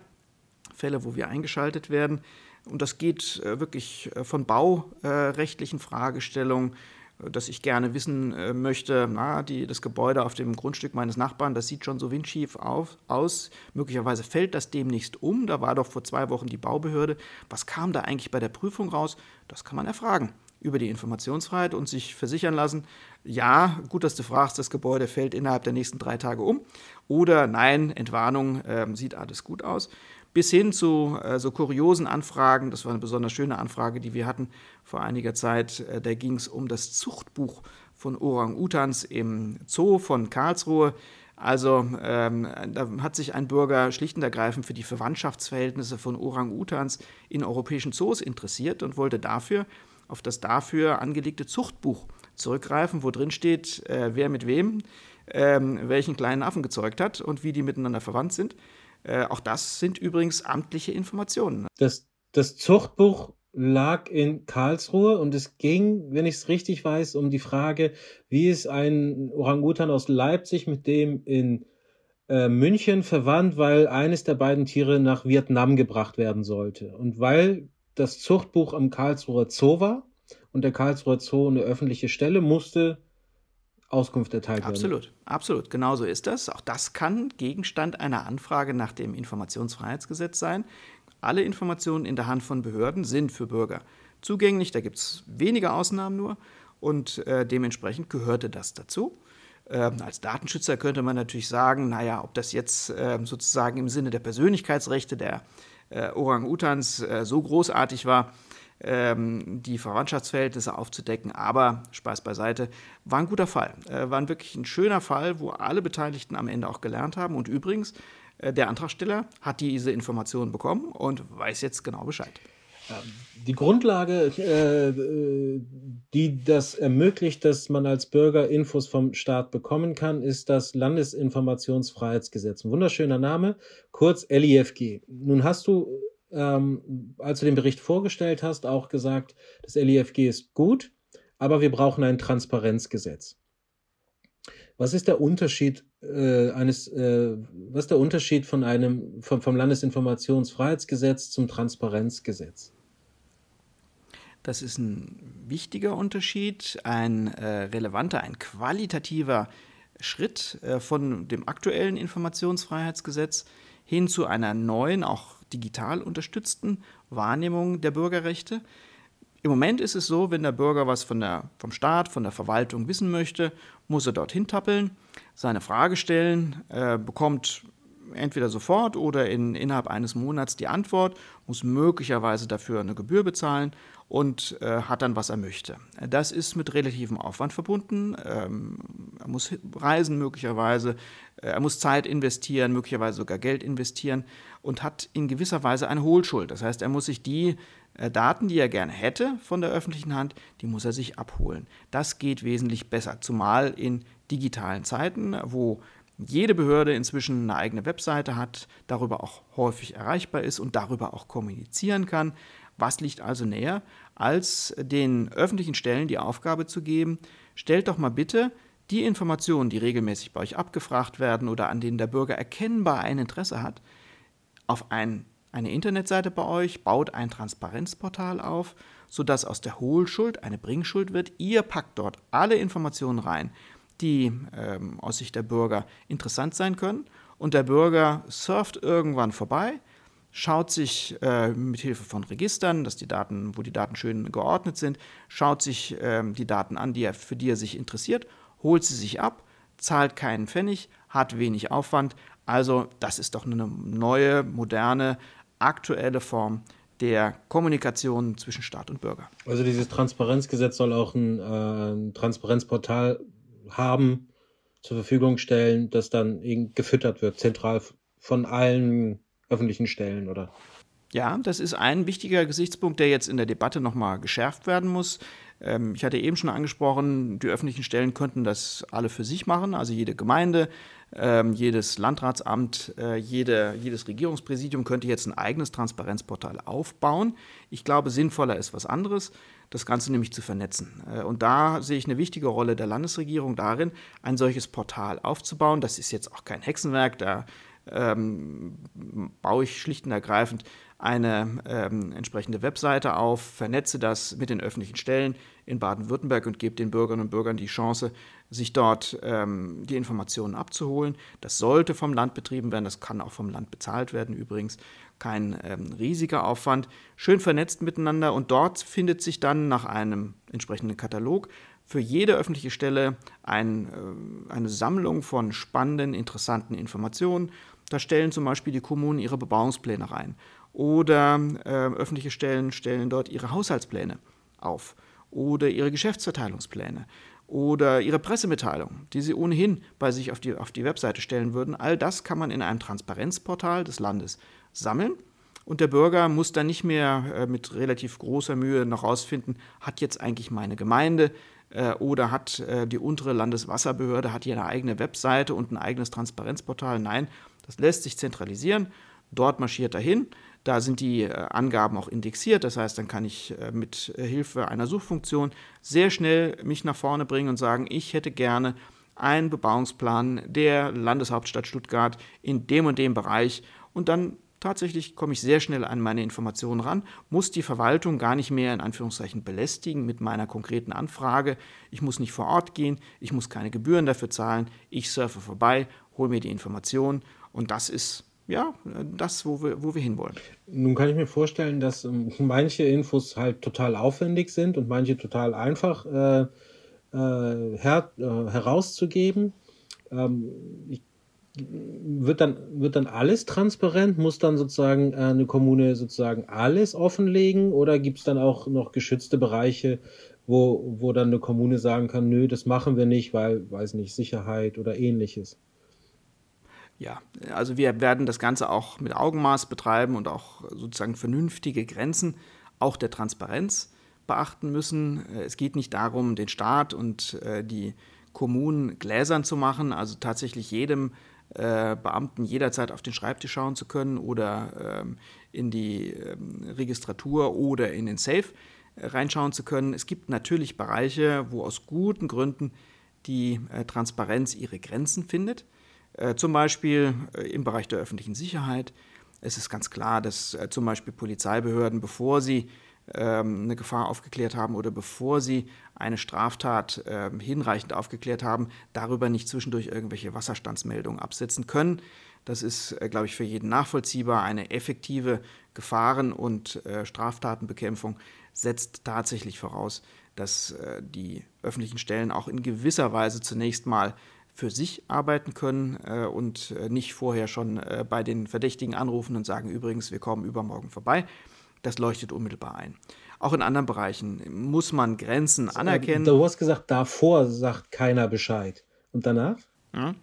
Speaker 5: Fälle, wo wir eingeschaltet werden. Und das geht äh, wirklich von baurechtlichen Fragestellungen dass ich gerne wissen äh, möchte, na, die, das Gebäude auf dem Grundstück meines Nachbarn, das sieht schon so windschief auf, aus. Möglicherweise fällt das demnächst um. Da war doch vor zwei Wochen die Baubehörde. Was kam da eigentlich bei der Prüfung raus? Das kann man erfragen über die Informationsfreiheit und sich versichern lassen, ja, gut, dass du fragst, das Gebäude fällt innerhalb der nächsten drei Tage um. Oder nein, Entwarnung, äh, sieht alles gut aus bis hin zu äh, so kuriosen Anfragen. Das war eine besonders schöne Anfrage, die wir hatten vor einiger Zeit. Äh, da ging es um das Zuchtbuch von Orang-Utans im Zoo von Karlsruhe. Also ähm, da hat sich ein Bürger schlicht und ergreifend für die Verwandtschaftsverhältnisse von Orang-Utans in europäischen Zoos interessiert und wollte dafür auf das dafür angelegte Zuchtbuch zurückgreifen, wo drin steht, äh, wer mit wem ähm, welchen kleinen Affen gezeugt hat und wie die miteinander verwandt sind. Äh, auch das sind übrigens amtliche Informationen.
Speaker 4: Das, das Zuchtbuch lag in Karlsruhe und es ging, wenn ich es richtig weiß, um die Frage, wie ist ein Orangutan aus Leipzig mit dem in äh, München verwandt, weil eines der beiden Tiere nach Vietnam gebracht werden sollte. Und weil das Zuchtbuch am Karlsruher Zoo war und der Karlsruher Zoo eine öffentliche Stelle, musste Auskunft erteilt
Speaker 5: werden. Absolut, absolut. Genau so ist das. Auch das kann Gegenstand einer Anfrage nach dem Informationsfreiheitsgesetz sein. Alle Informationen in der Hand von Behörden sind für Bürger zugänglich. Da gibt es wenige Ausnahmen nur. Und äh, dementsprechend gehörte das dazu. Ähm, als Datenschützer könnte man natürlich sagen, naja, ob das jetzt äh, sozusagen im Sinne der Persönlichkeitsrechte der äh, Orang-Utans äh, so großartig war, ähm, die Verwandtschaftsverhältnisse aufzudecken. Aber Spaß beiseite, war ein guter Fall. Äh, war wirklich ein schöner Fall, wo alle Beteiligten am Ende auch gelernt haben. Und übrigens, äh, der Antragsteller hat diese Informationen bekommen und weiß jetzt genau Bescheid.
Speaker 4: Die Grundlage, äh, die das ermöglicht, dass man als Bürger Infos vom Staat bekommen kann, ist das Landesinformationsfreiheitsgesetz. Ein wunderschöner Name, kurz LIFG. Nun hast du ähm, als du den Bericht vorgestellt hast, auch gesagt, das LIFG ist gut, aber wir brauchen ein Transparenzgesetz. Was ist der Unterschied äh, eines, äh, was ist der Unterschied von einem vom, vom Landesinformationsfreiheitsgesetz zum Transparenzgesetz?
Speaker 5: Das ist ein wichtiger Unterschied, ein äh, relevanter, ein qualitativer Schritt äh, von dem aktuellen Informationsfreiheitsgesetz hin zu einer neuen, auch digital unterstützten Wahrnehmung der Bürgerrechte. Im Moment ist es so, wenn der Bürger was von der, vom Staat, von der Verwaltung wissen möchte, muss er dorthin tappeln, seine Frage stellen, äh, bekommt entweder sofort oder in, innerhalb eines Monats die Antwort, muss möglicherweise dafür eine Gebühr bezahlen und äh, hat dann, was er möchte. Das ist mit relativem Aufwand verbunden. Ähm, er muss reisen möglicherweise, äh, er muss Zeit investieren, möglicherweise sogar Geld investieren und hat in gewisser Weise eine Hohlschuld. Das heißt, er muss sich die äh, Daten, die er gerne hätte von der öffentlichen Hand, die muss er sich abholen. Das geht wesentlich besser, zumal in digitalen Zeiten, wo jede Behörde inzwischen eine eigene Webseite hat, darüber auch häufig erreichbar ist und darüber auch kommunizieren kann. Was liegt also näher, als den öffentlichen Stellen die Aufgabe zu geben, stellt doch mal bitte die Informationen, die regelmäßig bei euch abgefragt werden oder an denen der Bürger erkennbar ein Interesse hat, auf ein, eine Internetseite bei euch, baut ein Transparenzportal auf, sodass aus der Hohlschuld eine Bringschuld wird. Ihr packt dort alle Informationen rein, die ähm, aus Sicht der Bürger interessant sein können. Und der Bürger surft irgendwann vorbei, schaut sich äh, mit Hilfe von Registern, dass die Daten, wo die Daten schön geordnet sind, schaut sich ähm, die Daten an, die er, für die er sich interessiert, holt sie sich ab, zahlt keinen Pfennig, hat wenig Aufwand. Also das ist doch eine neue, moderne, aktuelle Form der Kommunikation zwischen Staat und Bürger.
Speaker 4: Also dieses Transparenzgesetz soll auch ein, äh, ein Transparenzportal haben, zur Verfügung stellen, das dann gefüttert wird, zentral von allen öffentlichen Stellen, oder?
Speaker 5: Ja, das ist ein wichtiger Gesichtspunkt, der jetzt in der Debatte nochmal geschärft werden muss. Ähm, ich hatte eben schon angesprochen, die öffentlichen Stellen könnten das alle für sich machen, also jede Gemeinde, ähm, jedes Landratsamt, äh, jede, jedes Regierungspräsidium könnte jetzt ein eigenes Transparenzportal aufbauen. Ich glaube, sinnvoller ist was anderes das Ganze nämlich zu vernetzen. Äh, und da sehe ich eine wichtige Rolle der Landesregierung darin, ein solches Portal aufzubauen. Das ist jetzt auch kein Hexenwerk, da ähm, baue ich schlicht und ergreifend eine ähm, entsprechende Webseite auf, vernetze das mit den öffentlichen Stellen in Baden-Württemberg und gebe den Bürgerinnen und Bürgern die Chance, sich dort ähm, die Informationen abzuholen. Das sollte vom Land betrieben werden, das kann auch vom Land bezahlt werden übrigens kein ähm, riesiger Aufwand, schön vernetzt miteinander und dort findet sich dann nach einem entsprechenden Katalog für jede öffentliche Stelle ein, äh, eine Sammlung von spannenden, interessanten Informationen. Da stellen zum Beispiel die Kommunen ihre Bebauungspläne rein oder äh, öffentliche Stellen stellen dort ihre Haushaltspläne auf oder ihre Geschäftsverteilungspläne oder ihre Pressemitteilung, die sie ohnehin bei sich auf die, auf die Webseite stellen würden. All das kann man in einem Transparenzportal des Landes sammeln. Und der Bürger muss dann nicht mehr äh, mit relativ großer Mühe noch rausfinden, hat jetzt eigentlich meine Gemeinde äh, oder hat äh, die untere Landeswasserbehörde, hat hier eine eigene Webseite und ein eigenes Transparenzportal. Nein, das lässt sich zentralisieren. Dort marschiert er hin. Da sind die Angaben auch indexiert. Das heißt, dann kann ich mit Hilfe einer Suchfunktion sehr schnell mich nach vorne bringen und sagen, ich hätte gerne einen Bebauungsplan der Landeshauptstadt Stuttgart in dem und dem Bereich. Und dann Tatsächlich komme ich sehr schnell an meine Informationen ran, muss die Verwaltung gar nicht mehr in Anführungszeichen belästigen mit meiner konkreten Anfrage. Ich muss nicht vor Ort gehen, ich muss keine Gebühren dafür zahlen, ich surfe vorbei, hole mir die Informationen und das ist ja das, wo wir, wo wir hinwollen.
Speaker 4: Nun kann ich mir vorstellen, dass ähm, manche Infos halt total aufwendig sind und manche total einfach äh, äh, her, äh, herauszugeben. Ähm, ich wird dann, wird dann alles transparent? Muss dann sozusagen äh, eine Kommune sozusagen alles offenlegen oder gibt es dann auch noch geschützte Bereiche, wo, wo dann eine Kommune sagen kann, nö, das machen wir nicht, weil, weiß nicht, Sicherheit oder ähnliches?
Speaker 5: Ja, also wir werden das Ganze auch mit Augenmaß betreiben und auch sozusagen vernünftige Grenzen auch der Transparenz beachten müssen. Es geht nicht darum, den Staat und äh, die Kommunen gläsern zu machen, also tatsächlich jedem äh, Beamten jederzeit auf den Schreibtisch schauen zu können oder ähm, in die ähm, Registratur oder in den Safe äh, reinschauen zu können. Es gibt natürlich Bereiche, wo aus guten Gründen die äh, Transparenz ihre Grenzen findet. Äh, zum Beispiel im Bereich der öffentlichen Sicherheit. Es ist ganz klar, dass zum Beispiel Polizeibehörden, bevor sie ähm, eine Gefahr aufgeklärt haben oder bevor sie eine Straftat äh, hinreichend aufgeklärt haben, darüber nicht zwischendurch irgendwelche Wasserstandsmeldungen absetzen können. Das ist, äh, glaube ich, für jeden nachvollziehbar. Eine effektive Gefahren- und äh, Straftatenbekämpfung setzt tatsächlich voraus, dass äh, die öffentlichen Stellen auch in gewisser Weise zunächst mal für sich arbeiten können äh, und äh, nicht vorher schon äh, bei den Verdächtigen anrufen und sagen, übrigens, wir kommen übermorgen vorbei. Das leuchtet unmittelbar ein. Auch in anderen Bereichen muss man Grenzen anerkennen.
Speaker 4: Du hast gesagt, davor sagt keiner Bescheid. Und danach?
Speaker 5: Ja.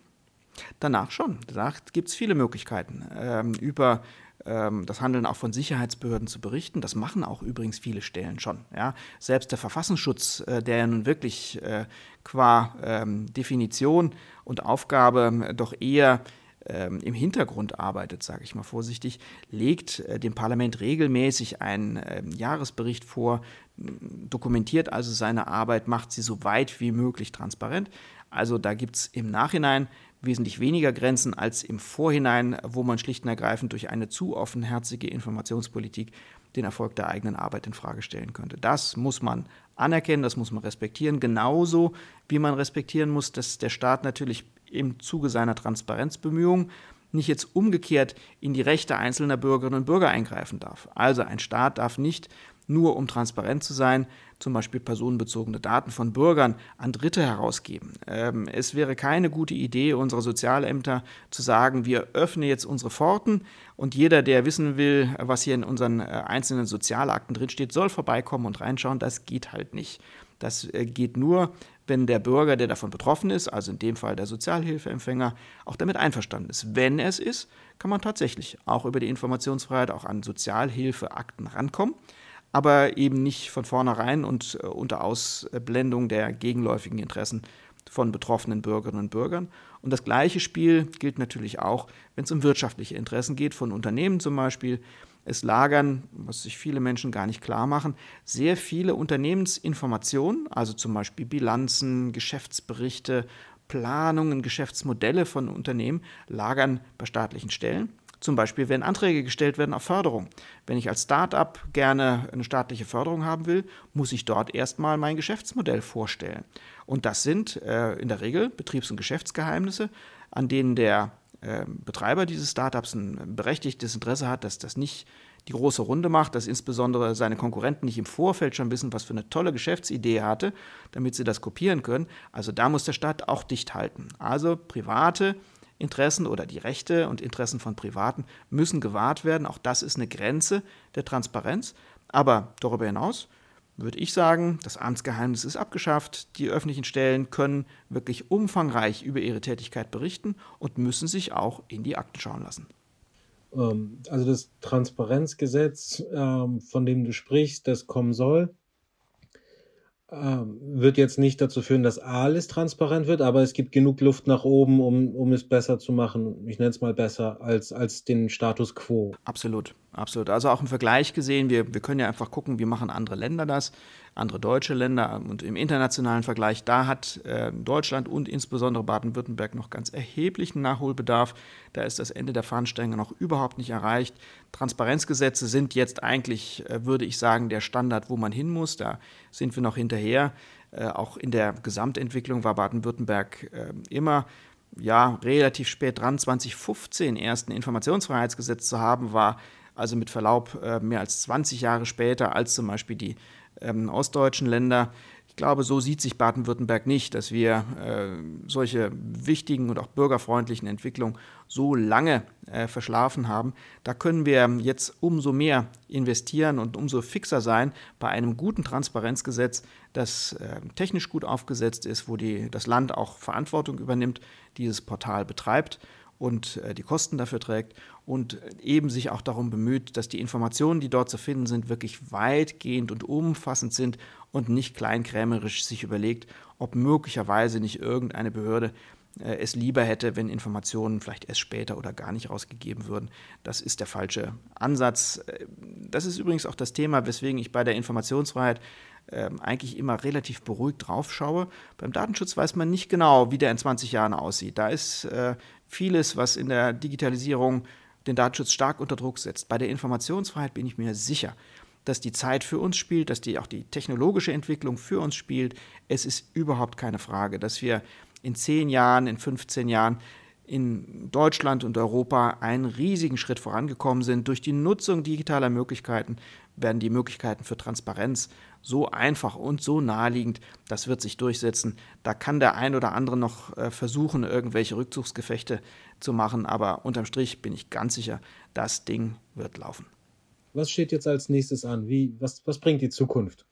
Speaker 5: Danach schon. Danach gibt es viele Möglichkeiten, ähm, über ähm, das Handeln auch von Sicherheitsbehörden zu berichten. Das machen auch übrigens viele Stellen schon. Ja? Selbst der Verfassungsschutz, äh, der ja nun wirklich äh, qua ähm, Definition und Aufgabe doch eher ähm, im Hintergrund arbeitet, sage ich mal vorsichtig, legt äh, dem Parlament regelmäßig einen äh, Jahresbericht vor, dokumentiert also seine Arbeit, macht sie so weit wie möglich transparent. Also da gibt es im Nachhinein wesentlich weniger Grenzen als im Vorhinein, wo man schlicht und ergreifend durch eine zu offenherzige Informationspolitik den Erfolg der eigenen Arbeit in Frage stellen könnte. Das muss man anerkennen, das muss man respektieren, genauso wie man respektieren muss, dass der Staat natürlich im Zuge seiner Transparenzbemühungen nicht jetzt umgekehrt in die Rechte einzelner Bürgerinnen und Bürger eingreifen darf. Also ein Staat darf nicht nur um transparent zu sein, zum Beispiel personenbezogene Daten von Bürgern an Dritte herausgeben. Ähm, es wäre keine gute Idee unserer Sozialämter zu sagen, wir öffnen jetzt unsere Pforten und jeder, der wissen will, was hier in unseren äh, einzelnen Sozialakten drinsteht, soll vorbeikommen und reinschauen. Das geht halt nicht. Das äh, geht nur, wenn der Bürger, der davon betroffen ist, also in dem Fall der Sozialhilfeempfänger, auch damit einverstanden ist. Wenn es ist, kann man tatsächlich auch über die Informationsfreiheit auch an Sozialhilfeakten rankommen aber eben nicht von vornherein und äh, unter Ausblendung der gegenläufigen Interessen von betroffenen Bürgerinnen und Bürgern. Und das gleiche Spiel gilt natürlich auch, wenn es um wirtschaftliche Interessen geht, von Unternehmen zum Beispiel. Es lagern, was sich viele Menschen gar nicht klar machen, sehr viele Unternehmensinformationen, also zum Beispiel Bilanzen, Geschäftsberichte, Planungen, Geschäftsmodelle von Unternehmen, lagern bei staatlichen Stellen. Zum Beispiel, wenn Anträge gestellt werden auf Förderung. Wenn ich als Start-up gerne eine staatliche Förderung haben will, muss ich dort erstmal mein Geschäftsmodell vorstellen. Und das sind äh, in der Regel Betriebs- und Geschäftsgeheimnisse, an denen der äh, Betreiber dieses Startups ein berechtigtes Interesse hat, dass das nicht die große Runde macht, dass insbesondere seine Konkurrenten nicht im Vorfeld schon wissen, was für eine tolle Geschäftsidee er hatte, damit sie das kopieren können. Also da muss der Staat auch dicht halten. Also private Interessen oder die Rechte und Interessen von Privaten müssen gewahrt werden. Auch das ist eine Grenze der Transparenz. Aber darüber hinaus würde ich sagen, das Amtsgeheimnis ist abgeschafft. Die öffentlichen Stellen können wirklich umfangreich über ihre Tätigkeit berichten und müssen sich auch in die Akten schauen lassen.
Speaker 4: Ähm, also das Transparenzgesetz, ähm, von dem du sprichst, das kommen soll, wird jetzt nicht dazu führen, dass alles transparent wird, aber es gibt genug Luft nach oben, um, um es besser zu machen. Ich nenne es mal besser als, als den Status quo.
Speaker 5: Absolut, absolut. Also auch im Vergleich gesehen, wir, wir können ja einfach gucken, wie machen andere Länder das andere deutsche Länder und im internationalen Vergleich, da hat äh, Deutschland und insbesondere Baden-Württemberg noch ganz erheblichen Nachholbedarf. Da ist das Ende der Fahnenstange noch überhaupt nicht erreicht. Transparenzgesetze sind jetzt eigentlich, äh, würde ich sagen, der Standard, wo man hin muss. Da sind wir noch hinterher. Äh, auch in der Gesamtentwicklung war Baden-Württemberg äh, immer ja, relativ spät dran. 2015 erst ein Informationsfreiheitsgesetz zu haben, war also mit Verlaub äh, mehr als 20 Jahre später als zum Beispiel die ähm, ostdeutschen Länder. Ich glaube, so sieht sich Baden-Württemberg nicht, dass wir äh, solche wichtigen und auch bürgerfreundlichen Entwicklungen so lange äh, verschlafen haben. Da können wir jetzt umso mehr investieren und umso fixer sein bei einem guten Transparenzgesetz, das äh, technisch gut aufgesetzt ist, wo die, das Land auch Verantwortung übernimmt, dieses Portal betreibt und äh, die Kosten dafür trägt und eben sich auch darum bemüht, dass die Informationen, die dort zu finden sind, wirklich weitgehend und umfassend sind und nicht kleinkrämerisch sich überlegt, ob möglicherweise nicht irgendeine Behörde äh, es lieber hätte, wenn Informationen vielleicht erst später oder gar nicht rausgegeben würden. Das ist der falsche Ansatz. Äh, das ist übrigens auch das Thema, weswegen ich bei der Informationsfreiheit äh, eigentlich immer relativ beruhigt drauf schaue. Beim Datenschutz weiß man nicht genau, wie der in 20 Jahren aussieht. Da ist äh, vieles, was in der Digitalisierung den Datenschutz stark unter Druck setzt. Bei der Informationsfreiheit bin ich mir sicher, dass die Zeit für uns spielt, dass die, auch die technologische Entwicklung für uns spielt. Es ist überhaupt keine Frage, dass wir in zehn Jahren, in 15 Jahren in Deutschland und Europa einen riesigen Schritt vorangekommen sind. Durch die Nutzung digitaler Möglichkeiten werden die Möglichkeiten für Transparenz so einfach und so naheliegend, das wird sich durchsetzen. Da kann der ein oder andere noch äh, versuchen, irgendwelche Rückzugsgefechte zu machen, aber unterm Strich bin ich ganz sicher, das Ding wird laufen.
Speaker 4: Was steht jetzt als nächstes an? Wie, was, was bringt die Zukunft?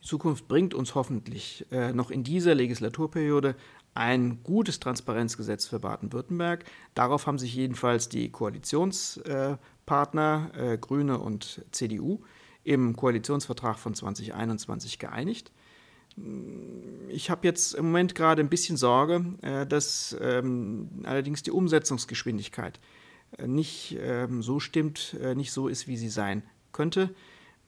Speaker 5: Die Zukunft bringt uns hoffentlich äh, noch in dieser Legislaturperiode ein gutes Transparenzgesetz für Baden-Württemberg. Darauf haben sich jedenfalls die Koalitionspartner äh, Grüne und CDU im Koalitionsvertrag von 2021 geeinigt. Ich habe jetzt im Moment gerade ein bisschen Sorge, äh, dass ähm, allerdings die Umsetzungsgeschwindigkeit äh, nicht ähm, so stimmt, äh, nicht so ist, wie sie sein könnte.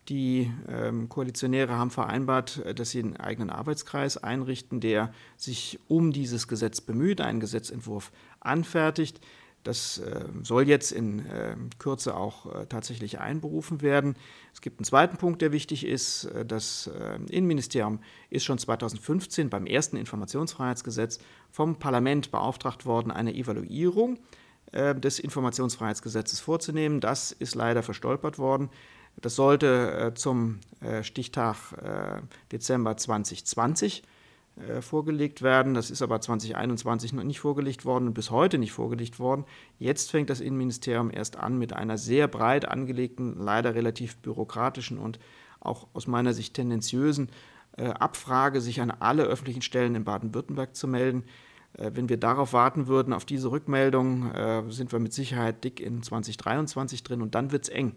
Speaker 5: Die ähm, Koalitionäre haben vereinbart, dass sie einen eigenen Arbeitskreis einrichten, der sich um dieses Gesetz bemüht, einen Gesetzentwurf anfertigt. Das äh, soll jetzt in äh, Kürze auch äh, tatsächlich einberufen werden. Es gibt einen zweiten Punkt, der wichtig ist. Äh, das äh, Innenministerium ist schon 2015 beim ersten Informationsfreiheitsgesetz vom Parlament beauftragt worden, eine Evaluierung des Informationsfreiheitsgesetzes vorzunehmen. Das ist leider verstolpert worden. Das sollte äh, zum äh, Stichtag äh, Dezember 2020 vorgelegt werden. Das ist aber 2021 noch nicht vorgelegt worden und bis heute nicht vorgelegt worden. Jetzt fängt das Innenministerium erst an mit einer sehr breit angelegten, leider relativ bürokratischen und auch aus meiner Sicht tendenziösen Abfrage, sich an alle öffentlichen Stellen in Baden-Württemberg zu melden. Wenn wir darauf warten würden, auf diese Rückmeldung, sind wir mit Sicherheit dick in 2023 drin und dann wird es eng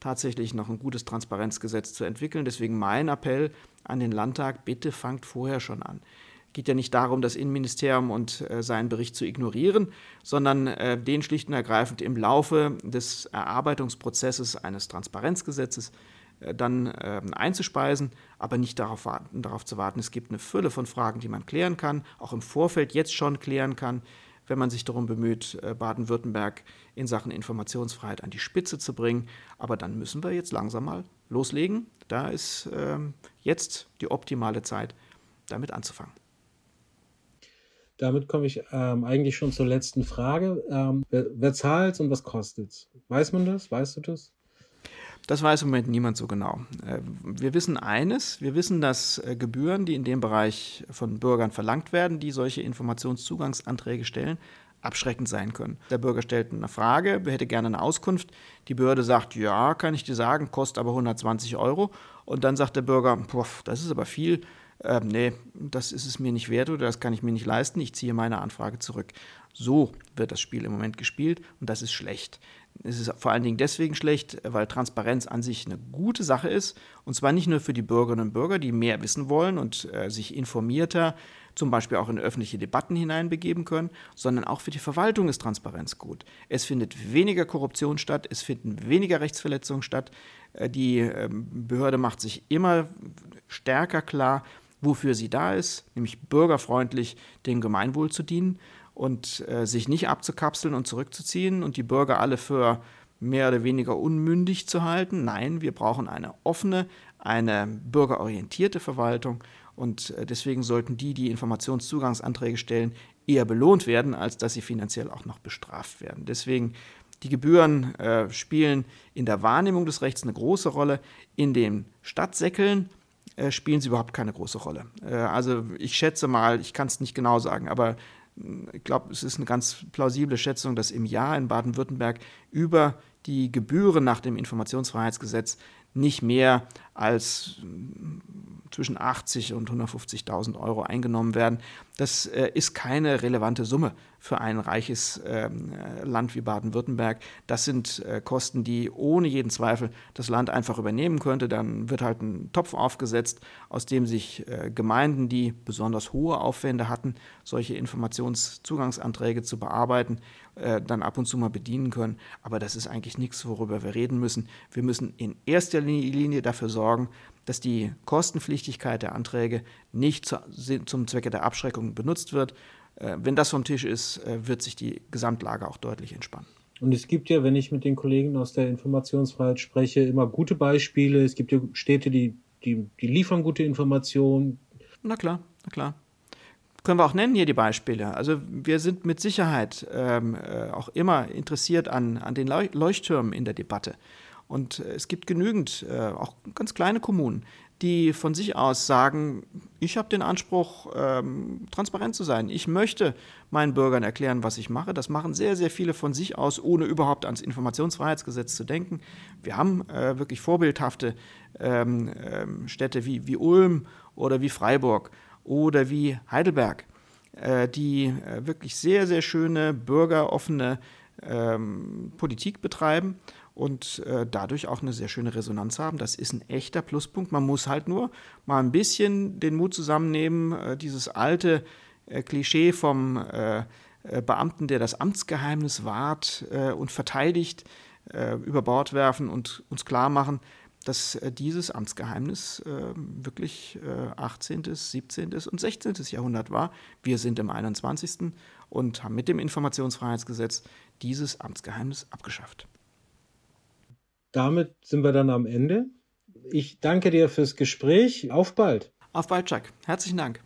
Speaker 5: tatsächlich noch ein gutes Transparenzgesetz zu entwickeln. Deswegen mein Appell an den Landtag, bitte fangt vorher schon an. Es geht ja nicht darum, das Innenministerium und äh, seinen Bericht zu ignorieren, sondern äh, den schlicht und ergreifend im Laufe des Erarbeitungsprozesses eines Transparenzgesetzes äh, dann äh, einzuspeisen, aber nicht darauf, warten, darauf zu warten. Es gibt eine Fülle von Fragen, die man klären kann, auch im Vorfeld jetzt schon klären kann wenn man sich darum bemüht, äh, Baden-Württemberg in Sachen Informationsfreiheit an die Spitze zu bringen. Aber dann müssen wir jetzt langsam mal loslegen. Da ist ähm, jetzt die optimale Zeit, damit anzufangen.
Speaker 4: Damit komme ich ähm, eigentlich schon zur letzten Frage. Ähm, wer, wer zahlt und was kostet? Weiß man das? Weißt du das?
Speaker 5: Das weiß im Moment niemand so genau. Äh, wir wissen eines, wir wissen, dass äh, Gebühren, die in dem Bereich von Bürgern verlangt werden, die solche Informationszugangsanträge stellen, abschreckend sein können. Der Bürger stellt eine Frage, hätte gerne eine Auskunft. Die Behörde sagt, ja, kann ich dir sagen, kostet aber 120 Euro. Und dann sagt der Bürger, das ist aber viel. Äh, nee, das ist es mir nicht wert oder das kann ich mir nicht leisten. Ich ziehe meine Anfrage zurück. So wird das Spiel im Moment gespielt und das ist schlecht. Es ist vor allen Dingen deswegen schlecht, weil Transparenz an sich eine gute Sache ist. Und zwar nicht nur für die Bürgerinnen und Bürger, die mehr wissen wollen und äh, sich informierter, zum Beispiel auch in öffentliche Debatten hineinbegeben können, sondern auch für die Verwaltung ist Transparenz gut. Es findet weniger Korruption statt, es finden weniger Rechtsverletzungen statt. Äh, die äh, Behörde macht sich immer stärker klar, wofür sie da ist, nämlich bürgerfreundlich dem Gemeinwohl zu dienen und äh, sich nicht abzukapseln und zurückzuziehen und die Bürger alle für mehr oder weniger unmündig zu halten. Nein, wir brauchen eine offene, eine bürgerorientierte Verwaltung und äh, deswegen sollten die, die Informationszugangsanträge stellen, eher belohnt werden, als dass sie finanziell auch noch bestraft werden. Deswegen die Gebühren äh, spielen in der Wahrnehmung des Rechts eine große Rolle. In den Stadtsäckeln äh, spielen sie überhaupt keine große Rolle. Äh, also ich schätze mal, ich kann es nicht genau sagen, aber ich glaube, es ist eine ganz plausible Schätzung, dass im Jahr in Baden-Württemberg über die Gebühren nach dem Informationsfreiheitsgesetz nicht mehr als zwischen 80 und 150.000 Euro eingenommen werden. Das äh, ist keine relevante Summe für ein reiches ähm, äh, Land wie Baden-Württemberg. Das sind äh, Kosten, die ohne jeden Zweifel das Land einfach übernehmen könnte. Dann wird halt ein Topf aufgesetzt, aus dem sich äh, Gemeinden, die besonders hohe Aufwände hatten, solche Informationszugangsanträge zu bearbeiten, äh, dann ab und zu mal bedienen können. Aber das ist eigentlich nichts, worüber wir reden müssen. Wir müssen in erster Linie dafür sorgen, dass die Kostenpflichtigkeit der Anträge nicht zum Zwecke der Abschreckung benutzt wird. Äh, wenn das vom Tisch ist, äh, wird sich die Gesamtlage auch deutlich entspannen.
Speaker 4: Und es gibt ja, wenn ich mit den Kollegen aus der Informationsfreiheit spreche, immer gute Beispiele. Es gibt ja Städte, die, die, die liefern gute Informationen.
Speaker 5: Na klar, na klar. Können wir auch nennen hier die Beispiele. Also wir sind mit Sicherheit ähm, äh, auch immer interessiert an, an den Leuchttürmen in der Debatte. Und es gibt genügend, äh, auch ganz kleine Kommunen, die von sich aus sagen, ich habe den Anspruch, ähm, transparent zu sein. Ich möchte meinen Bürgern erklären, was ich mache. Das machen sehr, sehr viele von sich aus, ohne überhaupt ans Informationsfreiheitsgesetz zu denken. Wir haben äh, wirklich vorbildhafte ähm, ähm, Städte wie, wie Ulm oder wie Freiburg oder wie Heidelberg, äh, die äh, wirklich sehr, sehr schöne, bürgeroffene ähm, Politik betreiben und äh, dadurch auch eine sehr schöne Resonanz haben. Das ist ein echter Pluspunkt. Man muss halt nur mal ein bisschen den Mut zusammennehmen, äh, dieses alte äh, Klischee vom äh, äh, Beamten, der das Amtsgeheimnis wahrt äh, und verteidigt, über Bord werfen und uns klar machen, dass dieses Amtsgeheimnis wirklich 18., 17. und 16. Jahrhundert war. Wir sind im 21. und haben mit dem Informationsfreiheitsgesetz dieses Amtsgeheimnis abgeschafft
Speaker 4: damit sind wir dann am Ende. Ich danke dir fürs Gespräch. Auf bald.
Speaker 5: Auf bald, Chuck. Herzlichen Dank.